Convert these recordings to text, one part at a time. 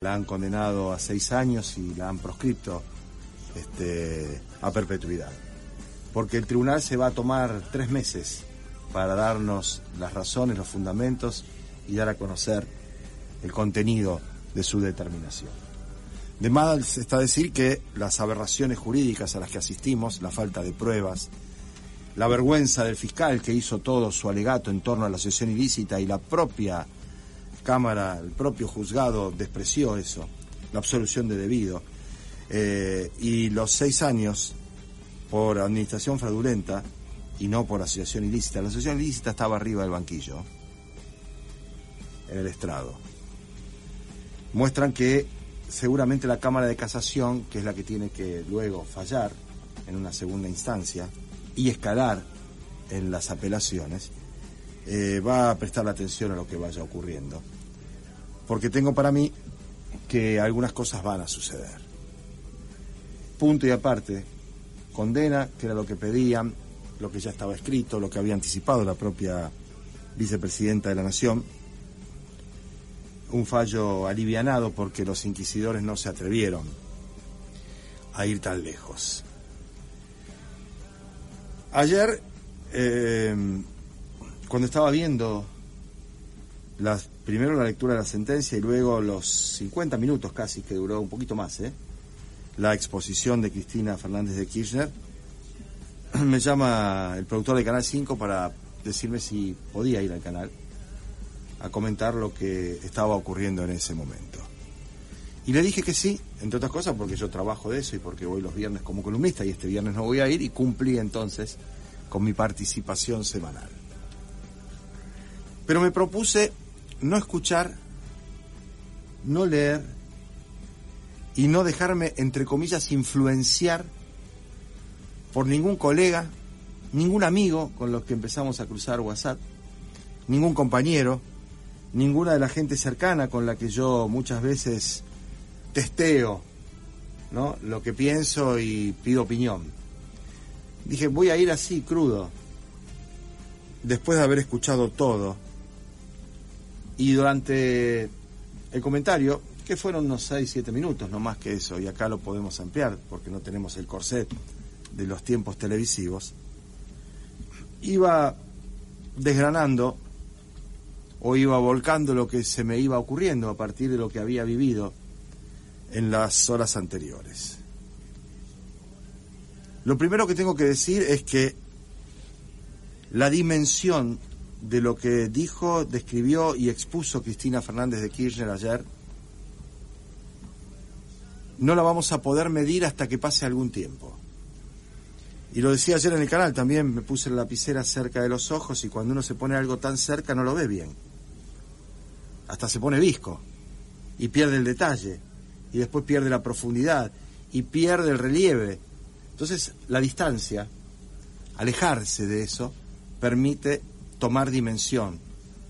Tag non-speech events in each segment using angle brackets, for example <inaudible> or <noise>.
La han condenado a seis años y la han proscripto este, a perpetuidad. Porque el tribunal se va a tomar tres meses para darnos las razones, los fundamentos y dar a conocer el contenido de su determinación. De más está decir que las aberraciones jurídicas a las que asistimos, la falta de pruebas, la vergüenza del fiscal que hizo todo su alegato en torno a la asociación ilícita y la propia Cámara, el propio juzgado despreció eso, la absolución de debido, eh, y los seis años por administración fraudulenta y no por asociación ilícita. La asociación ilícita estaba arriba del banquillo, en el estrado. Muestran que seguramente la Cámara de Casación, que es la que tiene que luego fallar en una segunda instancia y escalar en las apelaciones, eh, va a prestar atención a lo que vaya ocurriendo porque tengo para mí que algunas cosas van a suceder. Punto y aparte, condena, que era lo que pedían, lo que ya estaba escrito, lo que había anticipado la propia vicepresidenta de la Nación, un fallo alivianado porque los inquisidores no se atrevieron a ir tan lejos. Ayer, eh, cuando estaba viendo las primero la lectura de la sentencia y luego los 50 minutos casi, que duró un poquito más, ¿eh? la exposición de Cristina Fernández de Kirchner, <clears throat> me llama el productor de Canal 5 para decirme si podía ir al canal a comentar lo que estaba ocurriendo en ese momento. Y le dije que sí, entre otras cosas porque yo trabajo de eso y porque voy los viernes como columnista y este viernes no voy a ir y cumplí entonces con mi participación semanal. Pero me propuse no escuchar, no leer y no dejarme, entre comillas, influenciar por ningún colega, ningún amigo con los que empezamos a cruzar WhatsApp, ningún compañero, ninguna de la gente cercana con la que yo muchas veces testeo ¿no? lo que pienso y pido opinión. Dije, voy a ir así, crudo, después de haber escuchado todo y durante el comentario, que fueron unos 6, 7 minutos, no más que eso, y acá lo podemos ampliar porque no tenemos el corset de los tiempos televisivos, iba desgranando o iba volcando lo que se me iba ocurriendo a partir de lo que había vivido en las horas anteriores. Lo primero que tengo que decir es que la dimensión de lo que dijo, describió y expuso Cristina Fernández de Kirchner ayer, no la vamos a poder medir hasta que pase algún tiempo. Y lo decía ayer en el canal, también me puse la lapicera cerca de los ojos y cuando uno se pone algo tan cerca no lo ve bien. Hasta se pone visco y pierde el detalle y después pierde la profundidad y pierde el relieve. Entonces la distancia, alejarse de eso, permite tomar dimensión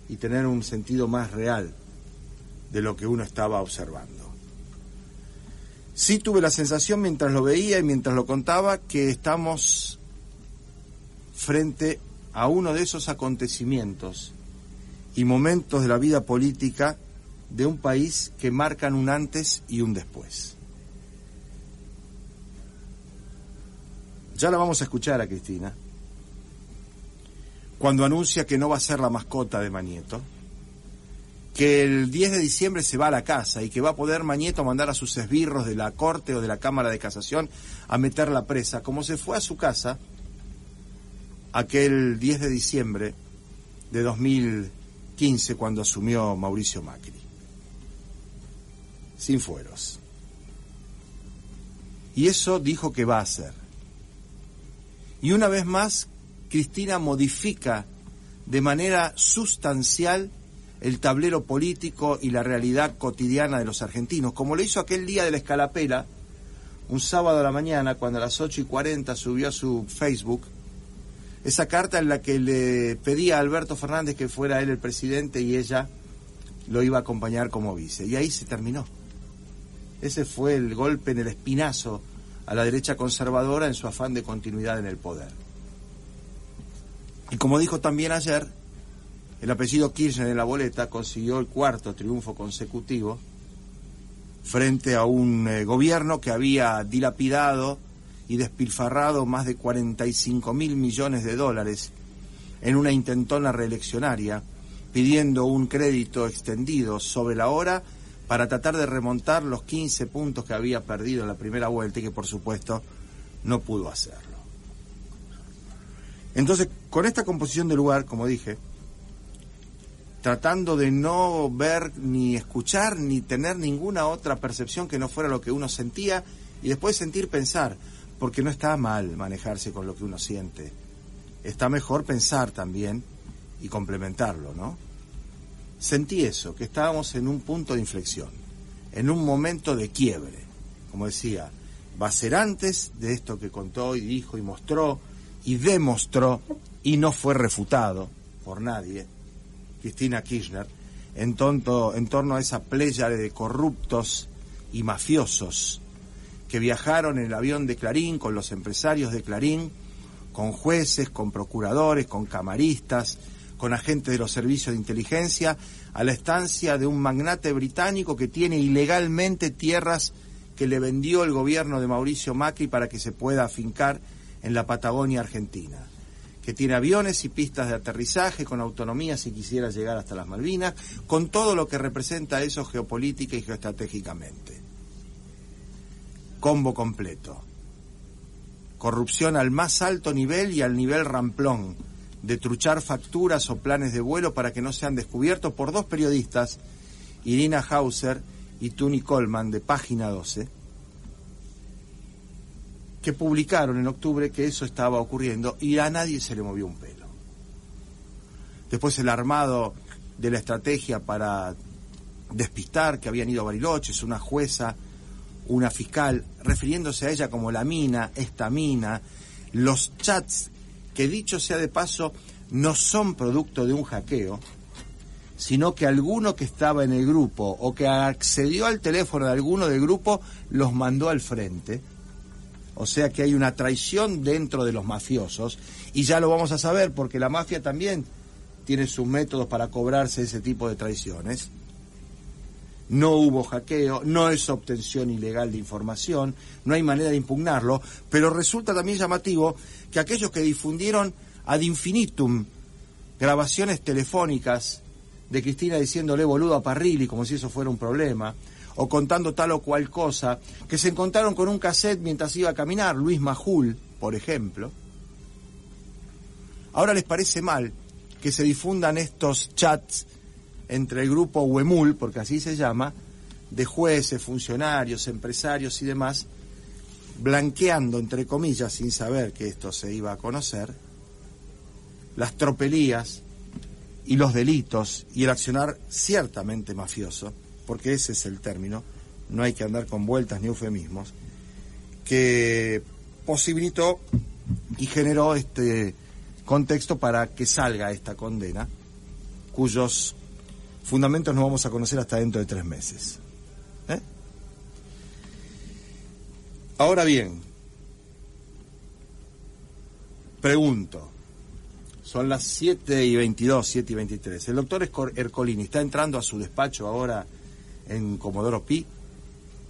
y tener un sentido más real de lo que uno estaba observando. Sí tuve la sensación mientras lo veía y mientras lo contaba que estamos frente a uno de esos acontecimientos y momentos de la vida política de un país que marcan un antes y un después. Ya la vamos a escuchar a Cristina cuando anuncia que no va a ser la mascota de Mañeto, que el 10 de diciembre se va a la casa y que va a poder Mañeto mandar a sus esbirros de la Corte o de la Cámara de Casación a meter la presa, como se fue a su casa aquel 10 de diciembre de 2015 cuando asumió Mauricio Macri. Sin fueros. Y eso dijo que va a hacer. Y una vez más Cristina modifica de manera sustancial el tablero político y la realidad cotidiana de los argentinos, como lo hizo aquel día de la escalapela, un sábado a la mañana, cuando a las 8 y 40 subió a su Facebook esa carta en la que le pedía a Alberto Fernández que fuera él el presidente y ella lo iba a acompañar como vice. Y ahí se terminó. Ese fue el golpe en el espinazo a la derecha conservadora en su afán de continuidad en el poder. Y como dijo también ayer, el apellido Kirchner en la boleta consiguió el cuarto triunfo consecutivo frente a un eh, gobierno que había dilapidado y despilfarrado más de 45 mil millones de dólares en una intentona reeleccionaria, pidiendo un crédito extendido sobre la hora para tratar de remontar los 15 puntos que había perdido en la primera vuelta y que por supuesto no pudo hacerlo. Entonces, con esta composición de lugar, como dije, tratando de no ver ni escuchar ni tener ninguna otra percepción que no fuera lo que uno sentía y después sentir pensar, porque no está mal manejarse con lo que uno siente. Está mejor pensar también y complementarlo, ¿no? Sentí eso, que estábamos en un punto de inflexión, en un momento de quiebre. Como decía, va a ser antes de esto que contó y dijo y mostró y demostró y no fue refutado por nadie Cristina Kirchner, en, tonto, en torno a esa playa de corruptos y mafiosos que viajaron en el avión de Clarín con los empresarios de Clarín, con jueces, con procuradores, con camaristas, con agentes de los servicios de inteligencia, a la estancia de un magnate británico que tiene ilegalmente tierras que le vendió el gobierno de Mauricio Macri para que se pueda afincar en la Patagonia Argentina que tiene aviones y pistas de aterrizaje con autonomía si quisiera llegar hasta las Malvinas, con todo lo que representa eso geopolítica y geoestratégicamente. Combo completo. Corrupción al más alto nivel y al nivel ramplón, de truchar facturas o planes de vuelo para que no sean descubiertos por dos periodistas, Irina Hauser y Tuni Coleman, de Página 12, que publicaron en octubre que eso estaba ocurriendo y a nadie se le movió un pelo. Después el armado de la estrategia para despistar que habían ido a Bariloche, es una jueza, una fiscal, refiriéndose a ella como la mina, esta mina, los chats, que dicho sea de paso, no son producto de un hackeo, sino que alguno que estaba en el grupo o que accedió al teléfono de alguno del grupo los mandó al frente o sea que hay una traición dentro de los mafiosos y ya lo vamos a saber porque la mafia también tiene sus métodos para cobrarse ese tipo de traiciones. No hubo hackeo, no es obtención ilegal de información, no hay manera de impugnarlo, pero resulta también llamativo que aquellos que difundieron ad infinitum grabaciones telefónicas de Cristina diciéndole boludo a Parrilli como si eso fuera un problema, o contando tal o cual cosa, que se encontraron con un cassette mientras iba a caminar, Luis Majul, por ejemplo. Ahora les parece mal que se difundan estos chats entre el grupo Huemul, porque así se llama, de jueces, funcionarios, empresarios y demás, blanqueando, entre comillas, sin saber que esto se iba a conocer, las tropelías y los delitos y el accionar ciertamente mafioso porque ese es el término, no hay que andar con vueltas ni eufemismos, que posibilitó y generó este contexto para que salga esta condena, cuyos fundamentos no vamos a conocer hasta dentro de tres meses. ¿eh? Ahora bien, pregunto, son las 7 y 22, 7 y 23. El doctor Ercolini está entrando a su despacho ahora en Comodoro Pi,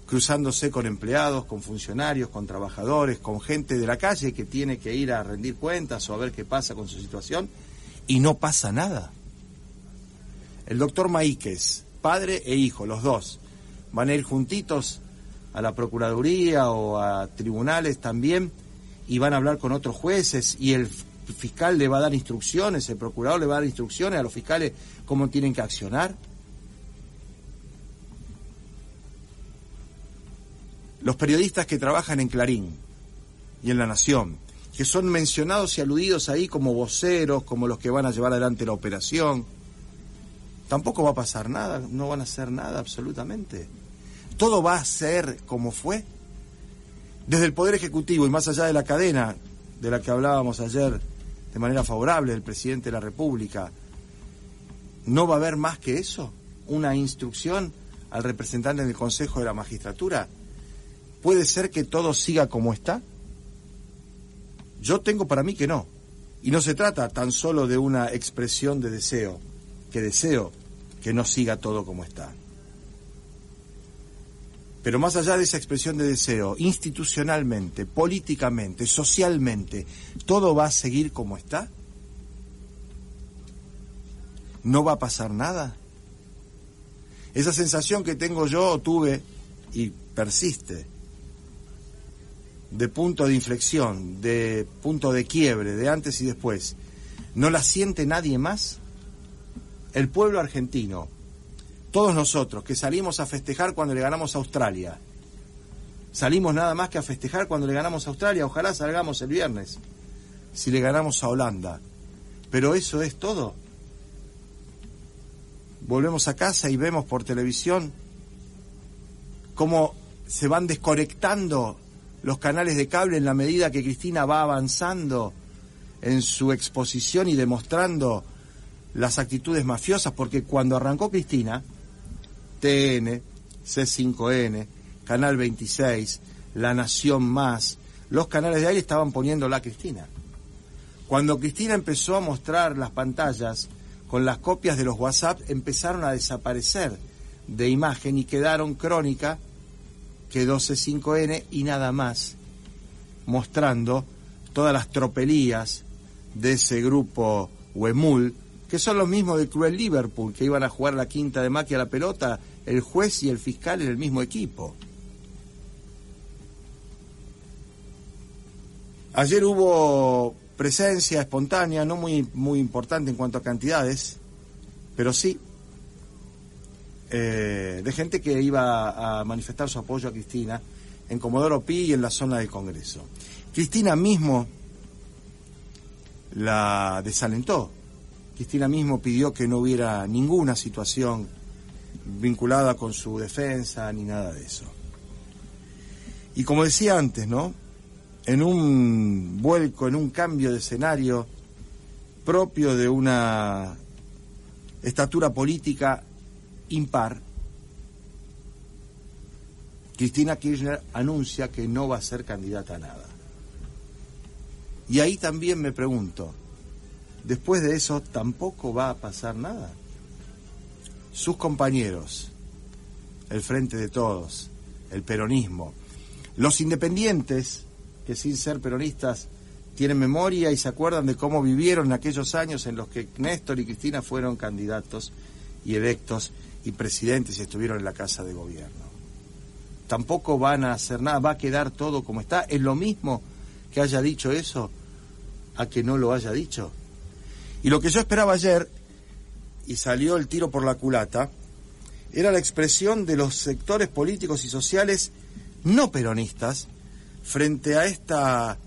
cruzándose con empleados, con funcionarios, con trabajadores, con gente de la calle que tiene que ir a rendir cuentas o a ver qué pasa con su situación, y no pasa nada. El doctor Maíquez, padre e hijo, los dos, van a ir juntitos a la Procuraduría o a tribunales también y van a hablar con otros jueces y el fiscal le va a dar instrucciones, el procurador le va a dar instrucciones a los fiscales cómo tienen que accionar. Los periodistas que trabajan en Clarín y en La Nación, que son mencionados y aludidos ahí como voceros, como los que van a llevar adelante la operación, tampoco va a pasar nada, no van a hacer nada absolutamente. Todo va a ser como fue. Desde el Poder Ejecutivo y más allá de la cadena de la que hablábamos ayer de manera favorable del presidente de la República, ¿no va a haber más que eso? ¿Una instrucción al representante del Consejo de la Magistratura? ¿Puede ser que todo siga como está? Yo tengo para mí que no. Y no se trata tan solo de una expresión de deseo, que deseo que no siga todo como está. Pero más allá de esa expresión de deseo, institucionalmente, políticamente, socialmente, ¿todo va a seguir como está? ¿No va a pasar nada? Esa sensación que tengo yo, tuve y persiste, de punto de inflexión, de punto de quiebre, de antes y después, ¿no la siente nadie más? El pueblo argentino, todos nosotros que salimos a festejar cuando le ganamos a Australia, salimos nada más que a festejar cuando le ganamos a Australia, ojalá salgamos el viernes, si le ganamos a Holanda. Pero eso es todo. Volvemos a casa y vemos por televisión cómo se van desconectando los canales de cable en la medida que Cristina va avanzando en su exposición y demostrando las actitudes mafiosas, porque cuando arrancó Cristina, TN, C5N, Canal 26, La Nación Más, los canales de aire estaban poniendo la Cristina. Cuando Cristina empezó a mostrar las pantallas con las copias de los WhatsApp, empezaron a desaparecer de imagen y quedaron crónica, quedó C5N y nada más, mostrando todas las tropelías de ese grupo Huemul, que son los mismos de Cruel Liverpool, que iban a jugar la quinta de Maqui a la pelota, el juez y el fiscal en el mismo equipo. Ayer hubo presencia espontánea, no muy, muy importante en cuanto a cantidades, pero sí eh, de gente que iba a manifestar su apoyo a Cristina en Comodoro Pi y en la zona del Congreso. Cristina mismo la desalentó Cristina mismo pidió que no hubiera ninguna situación vinculada con su defensa ni nada de eso. Y como decía antes, ¿no? En un vuelco, en un cambio de escenario propio de una estatura política impar, Cristina Kirchner anuncia que no va a ser candidata a nada. Y ahí también me pregunto, después de eso tampoco va a pasar nada. Sus compañeros, el Frente de Todos, el peronismo, los independientes, que sin ser peronistas tienen memoria y se acuerdan de cómo vivieron aquellos años en los que Néstor y Cristina fueron candidatos y electos y presidentes estuvieron en la Casa de Gobierno. Tampoco van a hacer nada, va a quedar todo como está. Es lo mismo que haya dicho eso a que no lo haya dicho. Y lo que yo esperaba ayer, y salió el tiro por la culata, era la expresión de los sectores políticos y sociales no peronistas frente a esta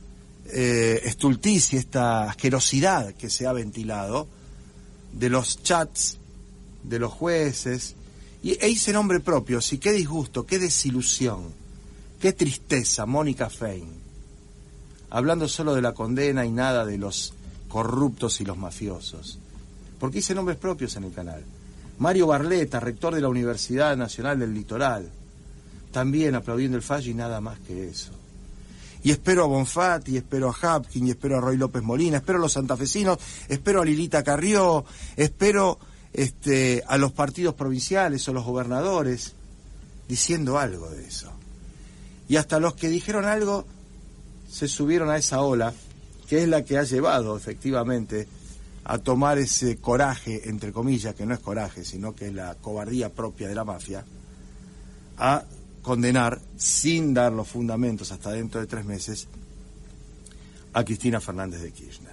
eh, estulticia, esta asquerosidad que se ha ventilado de los chats, de los jueces, y, e hice nombre propio, sí, qué disgusto, qué desilusión, qué tristeza, Mónica Fein, hablando solo de la condena y nada de los corruptos y los mafiosos. Porque hice nombres propios en el canal. Mario Barleta, rector de la Universidad Nacional del Litoral, también aplaudiendo el fallo y nada más que eso. Y espero a Bonfatti, espero a Hapkin, y espero a Roy López Molina, espero a los santafesinos, espero a Lilita Carrió, espero este, a los partidos provinciales o los gobernadores diciendo algo de eso. Y hasta los que dijeron algo se subieron a esa ola que es la que ha llevado efectivamente a tomar ese coraje, entre comillas, que no es coraje, sino que es la cobardía propia de la mafia, a condenar, sin dar los fundamentos hasta dentro de tres meses, a Cristina Fernández de Kirchner.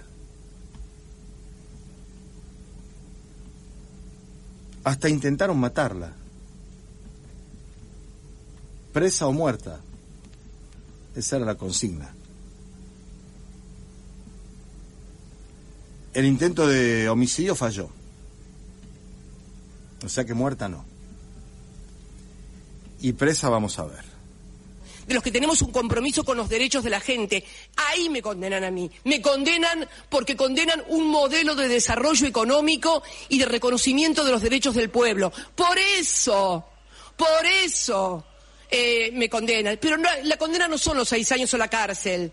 Hasta intentaron matarla, presa o muerta. Esa era la consigna. El intento de homicidio falló. O sea que muerta no. Y presa vamos a ver. De los que tenemos un compromiso con los derechos de la gente. Ahí me condenan a mí. Me condenan porque condenan un modelo de desarrollo económico y de reconocimiento de los derechos del pueblo. Por eso, por eso eh, me condenan. Pero la condena no son los seis años o la cárcel.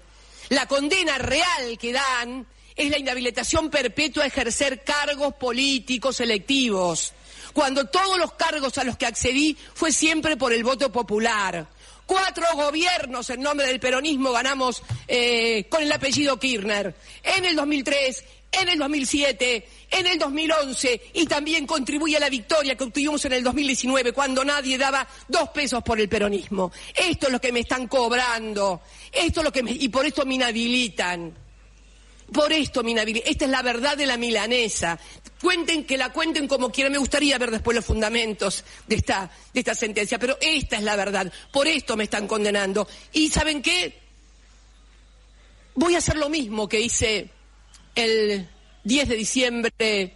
La condena real que dan es la inhabilitación perpetua a ejercer cargos políticos electivos, cuando todos los cargos a los que accedí fue siempre por el voto popular. Cuatro gobiernos en nombre del peronismo ganamos eh, con el apellido Kirchner. En el 2003, en el 2007, en el 2011 y también contribuye a la victoria que obtuvimos en el 2019 cuando nadie daba dos pesos por el peronismo. Esto es lo que me están cobrando. Esto es lo que y por esto me inhabilitan. Por esto me inhabilitan. Esta es la verdad de la milanesa. Cuenten que la cuenten como quieran. Me gustaría ver después los fundamentos de esta, de esta sentencia, pero esta es la verdad. Por esto me están condenando. ¿Y saben qué? Voy a hacer lo mismo que hice el 10 de diciembre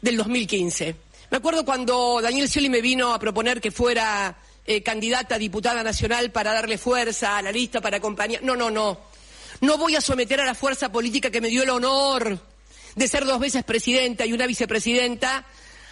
del 2015. Me acuerdo cuando Daniel Scioli me vino a proponer que fuera eh, candidata a diputada nacional para darle fuerza a la lista, para acompañar. No, no, no. No voy a someter a la fuerza política que me dio el honor de ser dos veces presidenta y una vicepresidenta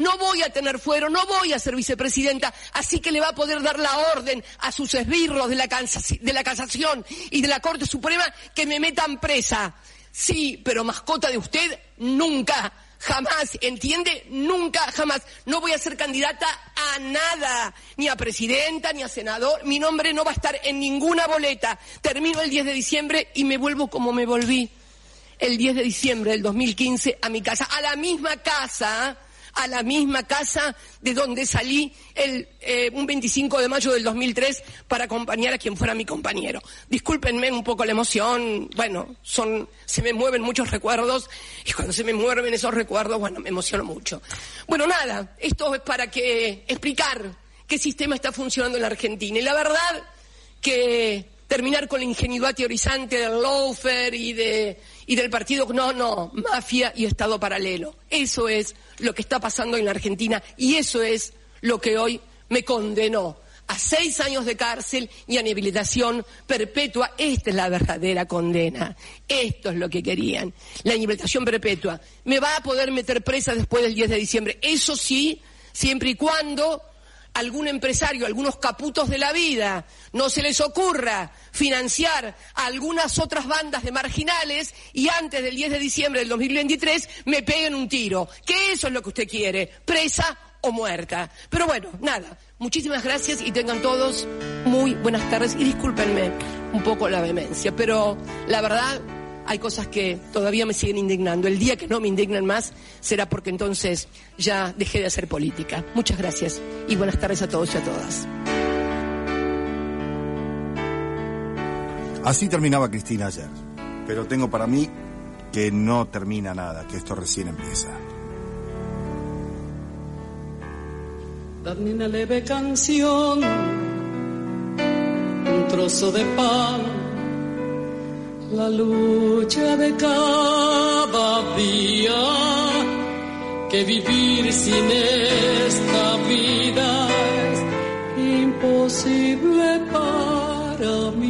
no voy a tener fuero, no voy a ser vicepresidenta, así que le va a poder dar la orden a sus esbirros de la, de la casación y de la Corte Suprema que me metan presa. Sí, pero mascota de usted, nunca, jamás, ¿entiende? Nunca, jamás. No voy a ser candidata a nada, ni a presidenta, ni a senador. Mi nombre no va a estar en ninguna boleta. Termino el 10 de diciembre y me vuelvo como me volví el 10 de diciembre del 2015 a mi casa, a la misma casa a la misma casa de donde salí el, eh, un 25 de mayo del 2003 para acompañar a quien fuera mi compañero. Discúlpenme un poco la emoción, bueno, son, se me mueven muchos recuerdos y cuando se me mueven esos recuerdos, bueno, me emociono mucho. Bueno, nada, esto es para que explicar qué sistema está funcionando en la Argentina. Y la verdad que terminar con la ingenuidad teorizante del lawfare y, de, y del partido, no, no, mafia y Estado paralelo. Eso es lo que está pasando en la Argentina y eso es lo que hoy me condenó a seis años de cárcel y a inhabilitación perpetua. Esta es la verdadera condena. Esto es lo que querían. La inhabilitación perpetua. Me va a poder meter presa después del 10 de diciembre. Eso sí, siempre y cuando algún empresario, algunos caputos de la vida, no se les ocurra financiar a algunas otras bandas de marginales y antes del 10 de diciembre del 2023 me peguen un tiro. Que eso es lo que usted quiere, presa o muerta. Pero bueno, nada, muchísimas gracias y tengan todos muy buenas tardes y discúlpenme un poco la vehemencia, pero la verdad hay cosas que todavía me siguen indignando. El día que no me indignen más será porque entonces ya dejé de hacer política. Muchas gracias y buenas tardes a todos y a todas. Así terminaba Cristina ayer, pero tengo para mí que no termina nada, que esto recién empieza. Dame una leve canción, un trozo de pan la lucha de cada día, que vivir sin esta vida es imposible para mí.